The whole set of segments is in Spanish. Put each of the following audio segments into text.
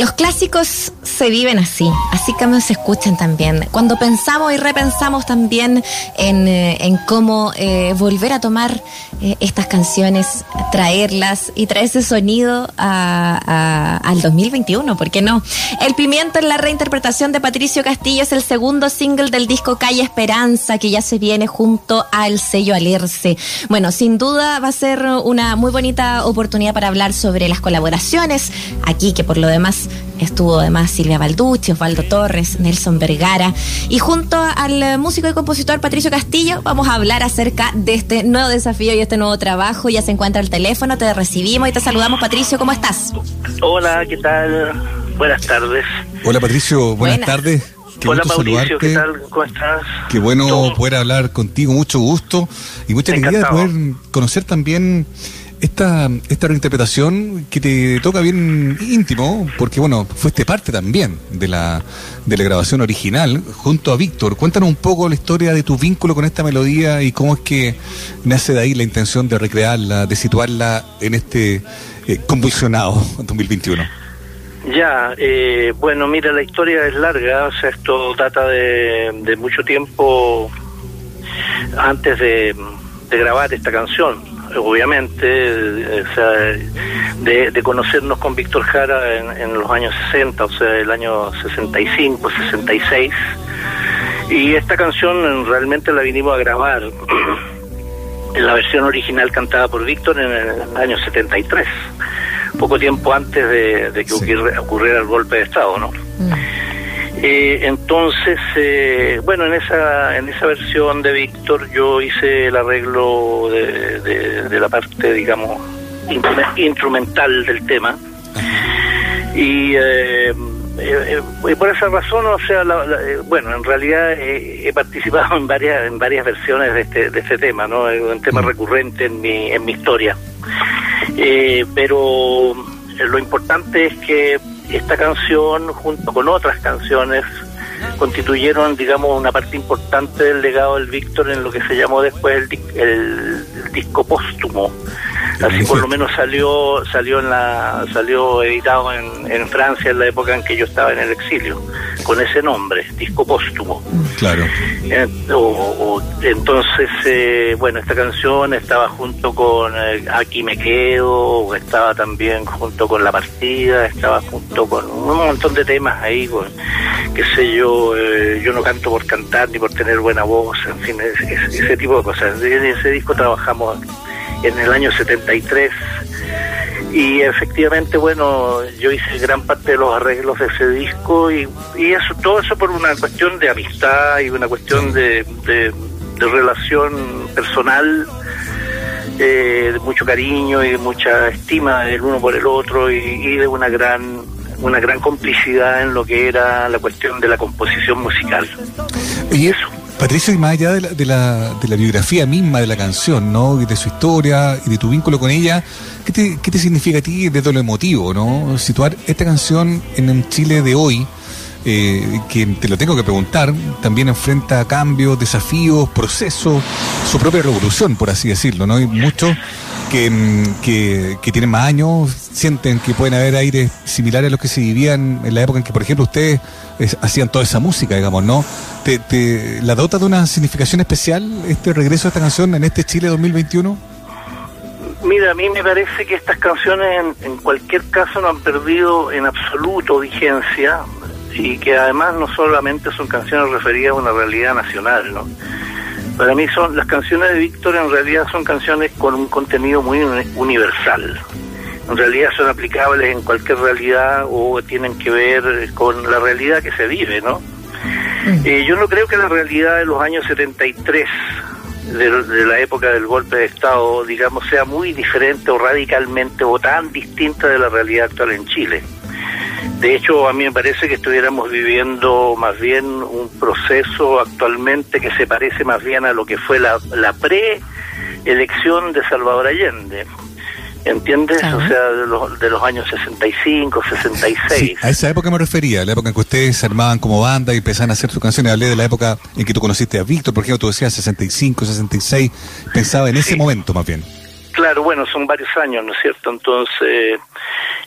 Los clásicos se viven así, así como se escuchan también. Cuando pensamos y repensamos también en, eh, cómo eh, volver a tomar eh, estas canciones, traerlas y traer ese sonido al 2021, ¿por qué no? El Pimiento en la reinterpretación de Patricio Castillo es el segundo single del disco Calle Esperanza, que ya se viene junto al sello Alerce. Bueno, sin duda va a ser una muy bonita oportunidad para hablar sobre las colaboraciones aquí, que por lo demás estuvo además Silvia Balducci, Osvaldo Torres, Nelson Vergara. Y junto al músico y compositor Patricio Castillo vamos a hablar acerca de este nuevo desafío y este nuevo trabajo. Ya se encuentra el teléfono, te recibimos y te saludamos. Patricio, ¿cómo estás? Hola, ¿qué tal? Buenas tardes. Hola Patricio, buenas, tardes. Qué Hola Mauricio, ¿qué tal? ¿Cómo estás? Qué bueno poder hablar contigo, mucho gusto y mucha alegría de poder conocer también esta, esta reinterpretación que te toca bien íntimo, porque bueno, fuiste parte también de la, de la grabación original junto a Víctor. Cuéntanos un poco la historia de tu vínculo con esta melodía y cómo es que nace de ahí la intención de recrearla, de situarla en este eh, convulsionado 2021. Ya, eh, bueno, mira, la historia es larga, o sea, esto data de, de mucho tiempo antes de, de grabar esta canción obviamente, eh, o sea, de, conocernos con Víctor Jara en, los años 60, o sea, el año 65, 66. Y esta canción realmente la vinimos a grabar en la versión original cantada por Víctor en el año 73, poco tiempo antes de, que ocurriera, el golpe de Estado, ¿no? Mm. Eh, entonces, eh, bueno, en esa en esa versión de Víctor yo hice el arreglo de, la parte, digamos, instrumental del tema. Y eh, por esa razón, o sea, bueno, en realidad he participado en varias en varias versiones de este, de este tema, ¿no? Es un tema recurrente en mi, en mi historia. pero lo importante es que esta canción, junto con otras canciones, constituyeron, digamos, una parte importante del legado del Víctor en lo que se llamó después el, disco póstumo. Así por lo menos salió salió en la salió editado en, en, Francia en la época en que yo estaba en el exilio con ese nombre, disco póstumo. Claro. Eh, entonces, eh, bueno, esta canción estaba junto con eh, Aquí me quedo, estaba también junto con La partida, estaba junto con un montón de temas ahí, con, qué sé yo, yo no canto por cantar ni por tener buena voz, en fin, ese tipo de cosas. En ese disco trabajamos en el año 73 y efectivamente bueno yo hice gran parte de los arreglos de ese disco y, y eso todo eso por una cuestión de amistad y una cuestión de, de, relación personal eh, de mucho cariño y de mucha estima del uno por el otro y, y, de una gran una gran complicidad en lo que era la cuestión de la composición musical y eso Patricio, y más allá de la, de, la, de la, biografía misma de la canción, ¿no? Y de su historia y de tu vínculo con ella, ¿qué te, qué te significa a ti desde lo emotivo, ¿no? Situar esta canción en el Chile de hoy, eh, que te lo tengo que preguntar, también enfrenta cambios, desafíos, procesos, su propia revolución, por así decirlo, ¿no? Hay muchos Mm, que, que, tienen más años sienten que pueden haber aires similares a los que se vivían en la época en que, por ejemplo, ustedes hacían toda esa música, digamos, ¿no? ¿Te, la dota de una significación especial este regreso a esta canción en este Chile 2021? Mira, a mí me parece que estas canciones en, en cualquier caso no han perdido en absoluto vigencia y que además no solamente son canciones referidas a una realidad nacional, ¿no? Para mí son las canciones de Víctor en realidad son canciones con un contenido muy universal. En realidad son aplicables en cualquier realidad o tienen que ver con la realidad que se vive, ¿no? Mm. Eh, yo no creo que la realidad de los años 73 de, de, la época del golpe de Estado, digamos, sea muy diferente o radicalmente o tan distinta de la realidad actual en Chile. De hecho, a mí me parece que estuviéramos viviendo más bien un proceso actualmente que se parece más bien a lo que fue la, la pre-elección de Salvador Allende. ¿Entiendes? O sea, de los, de los años 65, 66. a esa época me refería, la época en que ustedes se armaban como banda y empezaban a hacer sus canciones. Hablé de la época en que tú conociste a Víctor, por ejemplo, tú decías 65, 66. Pensaba en ese momento más bien. Claro, bueno, son varios años, ¿no es cierto? Entonces,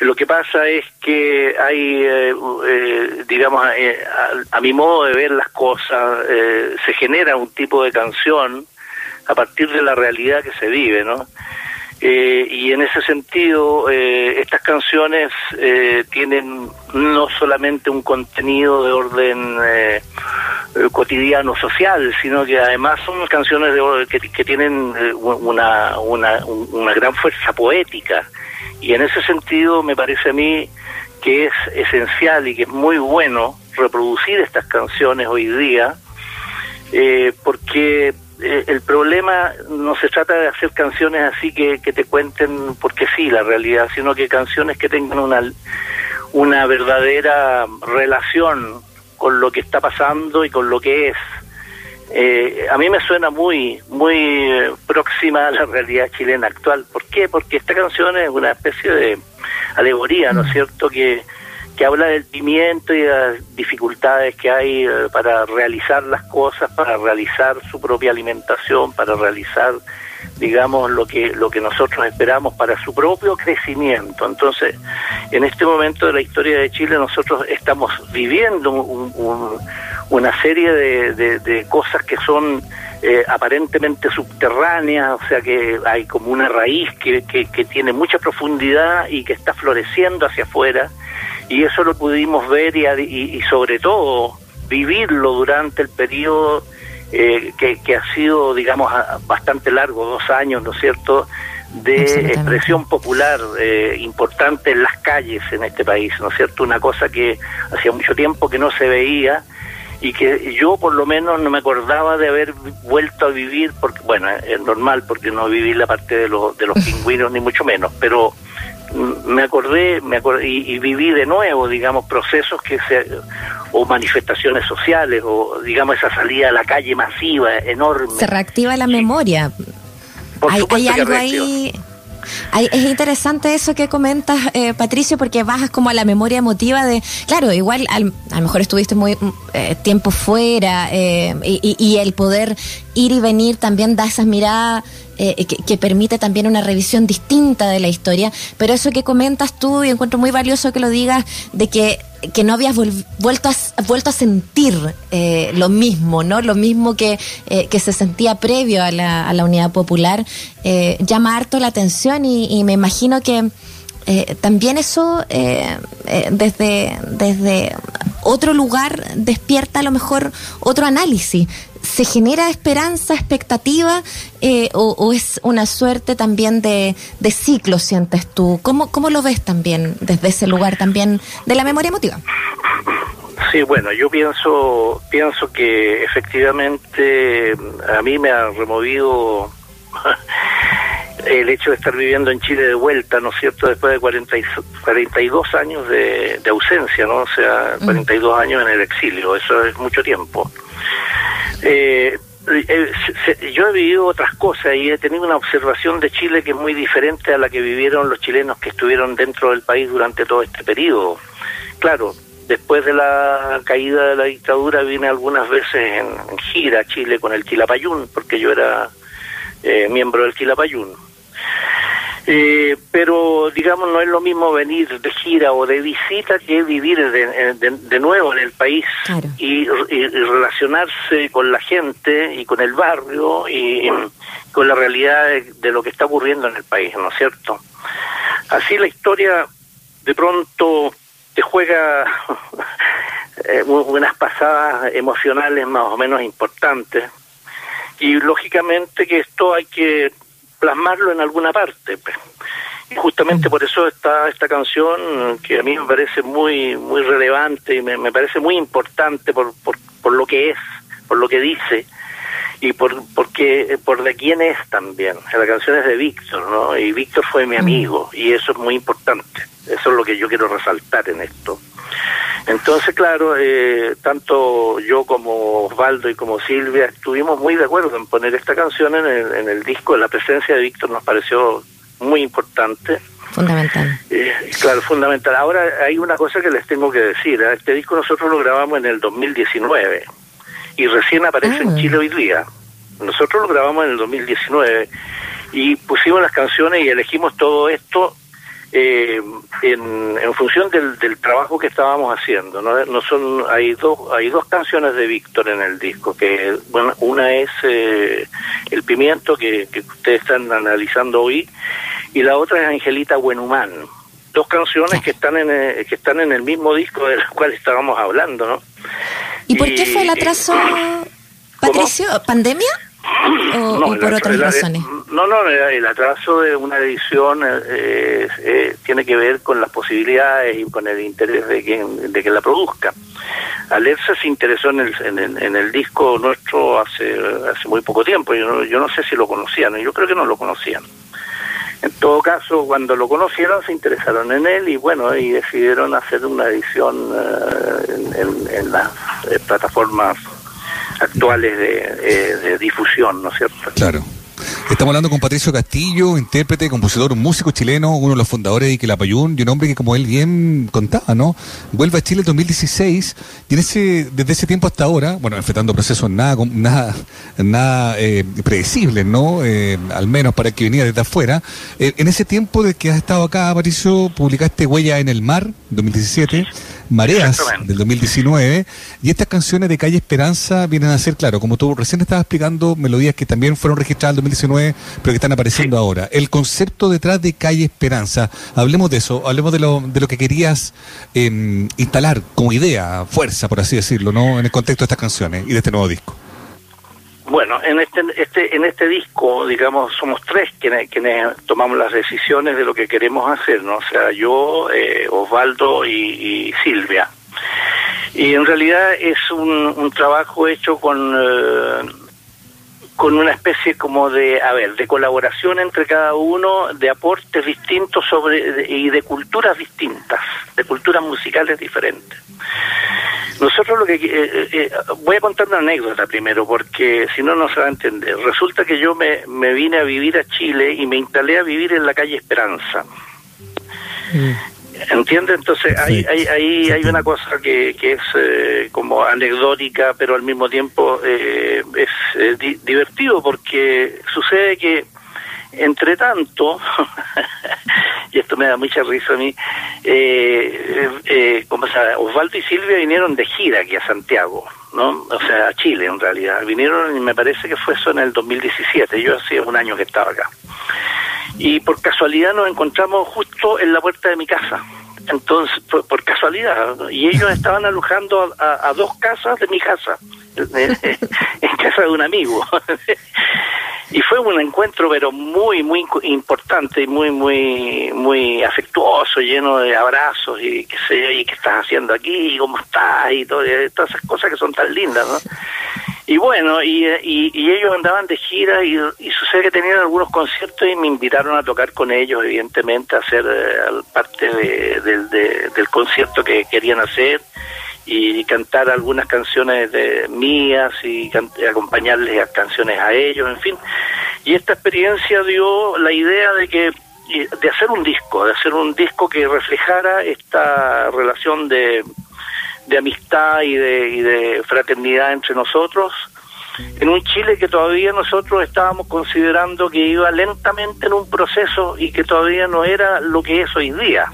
Lo que pasa es que hay, eh, eh, digamos, eh, a, a, mi modo de ver las cosas, se genera un tipo de canción a partir de la realidad que se vive, ¿no? Eh, y en ese sentido, eh, estas canciones eh, tienen no solamente un contenido de orden cotidiano social, sino que además son canciones de, que, que, tienen una, una, una gran fuerza poética. Y en ese sentido me parece a mí que es esencial y que es muy bueno reproducir estas canciones hoy día, porque eh, el problema no se trata de hacer canciones así que, que te cuenten porque sí la realidad, sino que canciones que tengan una, una verdadera relación con lo que está pasando y con lo que es. Eh, a mí me suena muy, muy próxima a la realidad chilena actual. ¿Por qué? Porque esta canción es una especie de alegoría, ¿no es cierto? Que, que habla del pimiento y de las dificultades que hay eh, para realizar las cosas, para realizar su propia alimentación, para realizar, digamos, lo que, lo que nosotros esperamos para su propio crecimiento. Entonces, en este momento de la historia de Chile nosotros estamos viviendo una serie de, cosas que son eh, aparentemente subterráneas, o sea que hay como una raíz que, que, que tiene mucha profundidad y que está floreciendo hacia afuera y eso lo pudimos ver y, y, sobre todo vivirlo durante el periodo eh, que, ha sido, digamos, bastante largo, dos años, ¿no es cierto?, de expresión popular eh, importante en las calles en este país, ¿no es cierto? Una cosa que hacía mucho tiempo que no se veía y que yo por lo menos no me acordaba de haber vuelto a vivir, porque bueno, es normal porque no viví la parte de, los de los pingüinos ni mucho menos, pero me acordé, me acordé y, viví de nuevo, digamos, procesos que se, o manifestaciones sociales, o digamos esa salida a la calle masiva, enorme. Se reactiva la memoria. hay, algo ahí es interesante eso que comentas, eh, Patricio, porque bajas como a la memoria emotiva de, claro, igual a lo mejor estuviste muy eh, tiempo fuera eh, y, el poder ir y venir también da esas miradas que, permite también una revisión distinta de la historia, pero eso que comentas tú y encuentro muy valioso que lo digas de que que no habías vuelto a, vuelto a sentir eh, lo mismo, ¿no? Lo mismo que, eh, que se sentía previo a la, a la unidad popular, eh, llama harto la atención y, me imagino que también eso desde, desde otro lugar despierta a lo mejor otro análisis ¿Se genera esperanza, expectativa eh, o, es una suerte también de, de ciclo, sientes tú? ¿Cómo, ¿Cómo lo ves también desde ese lugar también de la memoria emotiva? Sí, bueno, yo pienso, pienso que efectivamente a mí me ha removido el hecho de estar viviendo en Chile de vuelta, ¿no es cierto?, después de 40 y, 42 años de, de, ausencia, ¿no? O sea, 42 mm. años en el exilio, eso es mucho tiempo. Eh, eh yo he vivido otras cosas y he tenido una observación de Chile que es muy diferente a la que vivieron los chilenos que estuvieron dentro del país durante todo este periodo. Claro, después de la caída de la dictadura vine algunas veces en, gira a Chile con el Quilapayún, porque yo era eh, miembro del Quilapayún. Eh, pero digamos no es lo mismo venir de gira o de visita que vivir de, de, nuevo en el país y, relacionarse con la gente y con el barrio y con la realidad de, lo que está ocurriendo en el país, ¿no es cierto? Así la historia de pronto te juega eh, unas pasadas emocionales más o menos importantes y lógicamente que esto hay que plasmarlo en alguna parte. Pues. Y justamente por eso está esta canción que a mí me parece muy muy relevante y me, parece muy importante por, por, por lo que es, por lo que dice y por porque por de quién es también. La canción es de Víctor, ¿no? Y Víctor fue mi amigo y eso es muy importante. Eso es lo que yo quiero resaltar en esto. Entonces, claro, eh, tanto yo como Osvaldo y como Silvia estuvimos muy de acuerdo en poner esta canción en el, en el disco. La presencia de Víctor nos pareció muy importante. Fundamental. Eh, claro, fundamental. Ahora hay una cosa que les tengo que decir. ¿eh? Este disco nosotros lo grabamos en el 2019 y recién aparece en ah. Chile hoy día. Nosotros lo grabamos en el 2019 y pusimos las canciones y elegimos todo esto eh, en, en, función del, del, trabajo que estábamos haciendo. ¿no? no son hay dos hay dos canciones de Víctor en el disco que bueno una es eh, el pimiento que, que, ustedes están analizando hoy y la otra es Angelita Buenhumán. Dos canciones que están en el, que están en el mismo disco del cual estábamos hablando, ¿no? ¿Y por qué fue el atraso, Patricio? ¿Pandemia? ¿O, por otras razones? No, no, el atraso de una edición eh, eh, tiene que ver con las posibilidades y con el interés de quien, de que la produzca. Alerza se interesó en el, en, el disco nuestro hace, hace muy poco tiempo, yo no, yo no sé si lo conocían, yo creo que no lo conocían. En todo caso, cuando lo conocieron se interesaron en él y bueno, y decidieron hacer una edición eh, en, las plataformas actuales de, de, difusión, ¿no es cierto? Claro. Estamos hablando con Patricio Castillo, intérprete, compositor, músico chileno, uno de los fundadores de Quilapayún, y un hombre que, como él bien contaba, ¿no? Vuelve a Chile en 2016 y en ese, desde ese tiempo hasta ahora, bueno, enfrentando procesos nada, nada, nada eh, predecibles, ¿no? Eh, al menos para el que venía desde afuera. Eh, en ese tiempo de que has estado acá, Patricio, publicaste Huella en el Mar, 2017. Mareas del 2019 y estas canciones de Calle Esperanza vienen a ser, claro, como tú recién estabas explicando, melodías que también fueron registradas en 2019 pero que están apareciendo ahora. El concepto detrás de Calle Esperanza, hablemos de eso, hablemos de lo, de lo que querías em, instalar como idea, fuerza, por así decirlo, ¿no? en el contexto de estas canciones y de este nuevo disco. Bueno, en este, este, en este disco, digamos, somos tres quienes, quienes tomamos las decisiones de lo que queremos hacer, ¿no? O sea, yo, eh, Osvaldo y, Silvia. Y en realidad es un, un trabajo hecho con, eh, con una especie como de, a ver, de colaboración entre cada uno, de aportes distintos sobre y de culturas distintas, de culturas musicales diferentes. Nosotros lo que... Eh, eh, eh, voy a contar una anécdota primero, porque si no, no se va a entender. Resulta que yo me, me vine a vivir a Chile y me instalé a vivir en la calle Esperanza. Mm. ¿Entiendes? Entonces hay, hay, hay, hay una cosa que, que es como anecdótica, pero al mismo tiempo es divertido porque sucede que entre tanto, y esto me da mucha risa a mí, eh, eh, se Osvaldo y Silvia vinieron de gira aquí a Santiago, ¿no? O sea, a Chile en realidad. Vinieron y me parece que fue eso en el 2017, yo hacía un año que estaba acá. Y por casualidad nos encontramos justo en la puerta de mi casa. Entonces, por, casualidad, y ellos estaban alojando a, dos casas de mi casa, en casa de un amigo. y fue un encuentro pero muy muy importante y muy muy muy afectuoso lleno de abrazos y qué sé yo y qué estás haciendo aquí y cómo estás y todo, todas esas cosas que son tan lindas no y bueno y, y, ellos andaban de gira y, sucede que tenían algunos conciertos y me invitaron a tocar con ellos evidentemente a hacer eh, parte de, del concierto que querían hacer y cantar algunas canciones de mías y acompañarles a canciones a ellos, en fin. Y esta experiencia dio la idea de que de hacer un disco, de hacer un disco que reflejara esta relación de, de amistad y de, y de fraternidad entre nosotros, en un Chile que todavía nosotros estábamos considerando que iba lentamente en un proceso y que todavía no era lo que es hoy día.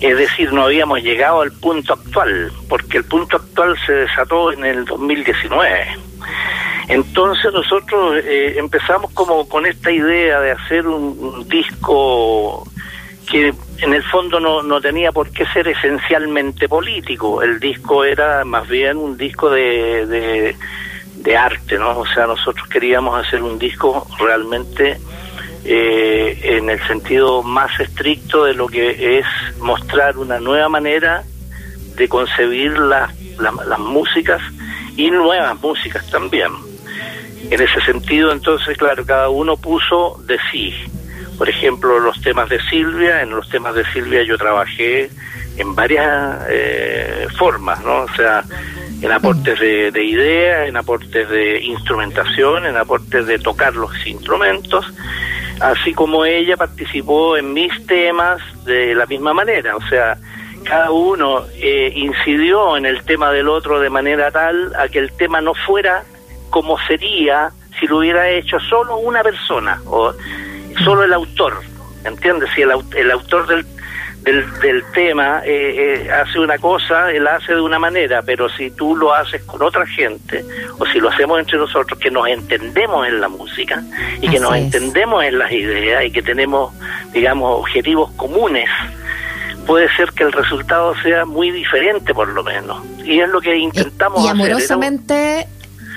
Es decir, no habíamos llegado al punto actual, porque el punto actual se desató en el 2019. Entonces nosotros eh, empezamos como con esta idea de hacer un, disco que en el fondo no, no tenía por qué ser esencialmente político. El disco era más bien un disco de, de, arte, ¿no? O sea, nosotros queríamos hacer un disco realmente eh, en el sentido más estricto de lo que es mostrar una nueva manera de concebir las músicas y nuevas músicas también. En ese sentido, entonces, claro, cada uno puso de sí. Por ejemplo, los temas de Silvia, en los temas de Silvia yo trabajé en varias eh, formas, ¿no? O sea, en aportes de, de ideas, en aportes de instrumentación, en aportes de tocar los instrumentos así como ella participó en mis temas de la misma manera, o sea, cada uno eh, incidió en el tema del otro de manera tal a que el tema no fuera como sería si lo hubiera hecho solo una persona o solo el autor, ¿entiendes? Si el, el autor del, del, tema eh, eh, hace una cosa, él hace de una manera, pero si tú lo haces con otra gente, o si lo hacemos entre nosotros, que nos entendemos en la música y que nos entendemos en las ideas y que tenemos, digamos, objetivos comunes, puede ser que el resultado sea muy diferente por lo menos. Y es lo que intentamos y, amorosamente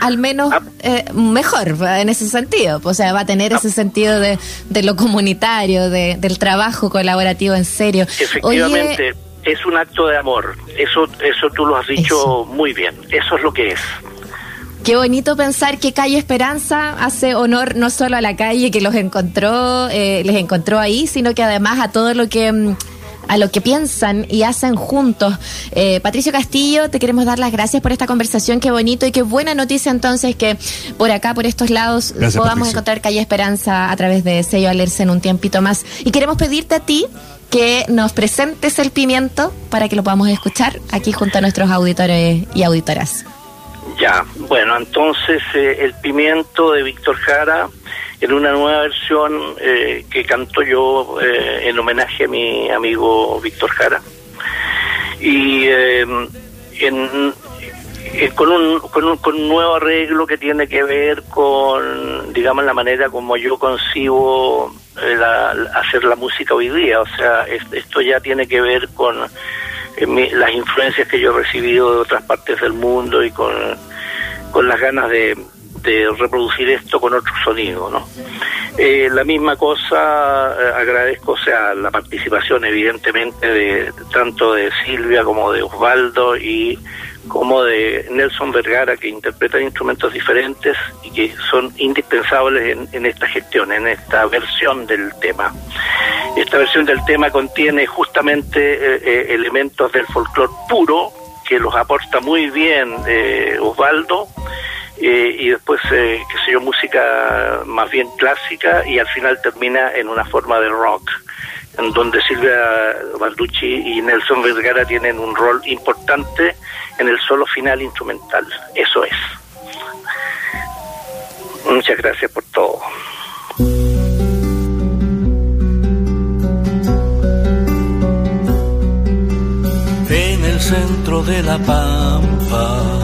al menos ah. eh, mejor en ese sentido. O sea, va a tener ese ah. sentido de, de lo comunitario, de, del trabajo colaborativo en serio. Efectivamente. es un acto de amor, eso, eso tú lo has dicho muy bien, eso es lo que es. Qué bonito pensar que Calle Esperanza hace honor no solo a la calle que los encontró, eh, les encontró ahí, sino que además a todo lo que mm, a lo que piensan y hacen juntos. Eh, Patricio Castillo, te queremos dar las gracias por esta conversación, qué bonito y qué buena noticia entonces que por acá, por estos lados, podamos encontrar Calle Esperanza a través de sello Alerce en un tiempito más. Y queremos pedirte a ti que nos presentes el pimiento para que lo podamos escuchar aquí junto a nuestros auditores y auditoras. Ya, bueno, entonces eh, el pimiento de Víctor Jara en una nueva versión eh, que canto yo eh, en homenaje a mi amigo Víctor Jara. Y eh, con, un, con, un, con un nuevo arreglo que tiene que ver con, digamos, la manera como yo concibo hacer la música hoy día. O sea, esto ya tiene que ver con las influencias que yo he recibido de otras partes del mundo y con, con las ganas de de reproducir esto con otro sonido, ¿no? Eh, la misma cosa eh, agradezco, o sea, la participación evidentemente de tanto de Silvia como de Osvaldo y como de Nelson Vergara que interpretan instrumentos diferentes y que son indispensables en, esta gestión, en esta versión del tema. Esta versión del tema contiene justamente eh, elementos del folclore puro que los aporta muy bien Osvaldo y después, eh, qué sé yo, música más bien clásica y al final termina en una forma de rock, en donde Silvia Balducci y Nelson Vergara tienen un rol importante en el solo final instrumental. Eso es. Muchas gracias por todo. En el centro de la pampa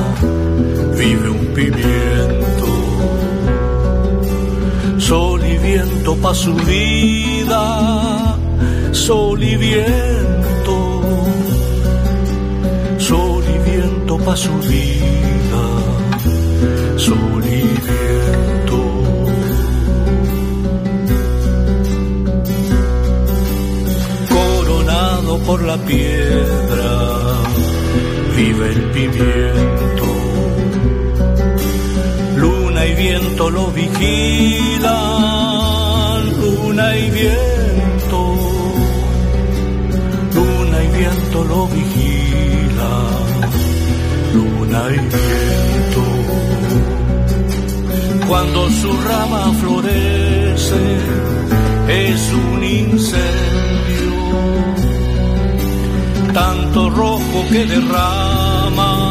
vive un pimiento. Sol y viento pa' su vida, sol y viento. Sol y viento pa' su vida, sol y viento. Coronado por la piedra, vive el pimiento viento lo vigilan, luna y viento, luna y viento lo vigilan, luna y viento. Cuando su rama florece, es un incendio, tanto rojo que derrama,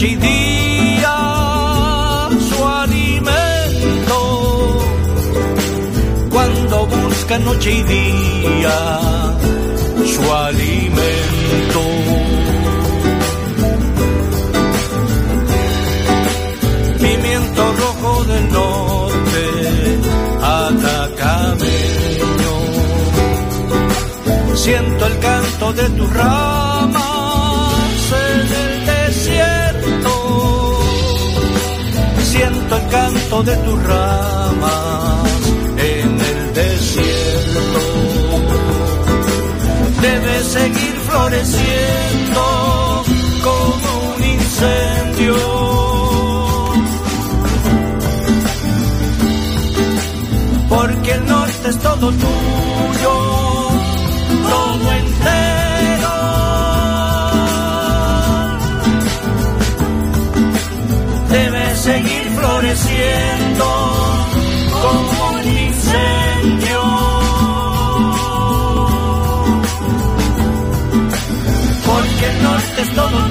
noche y día su alimento. Cuando busca noche y día su alimento. Pimiento rojo del norte, atacameño. Siento el canto de tu rama de tus ramas en el desierto. Debes seguir floreciendo como un incendio. Porque el norte es todo tuyo, todo entero. Floreciendo como un incendio. Porque el norte es todo.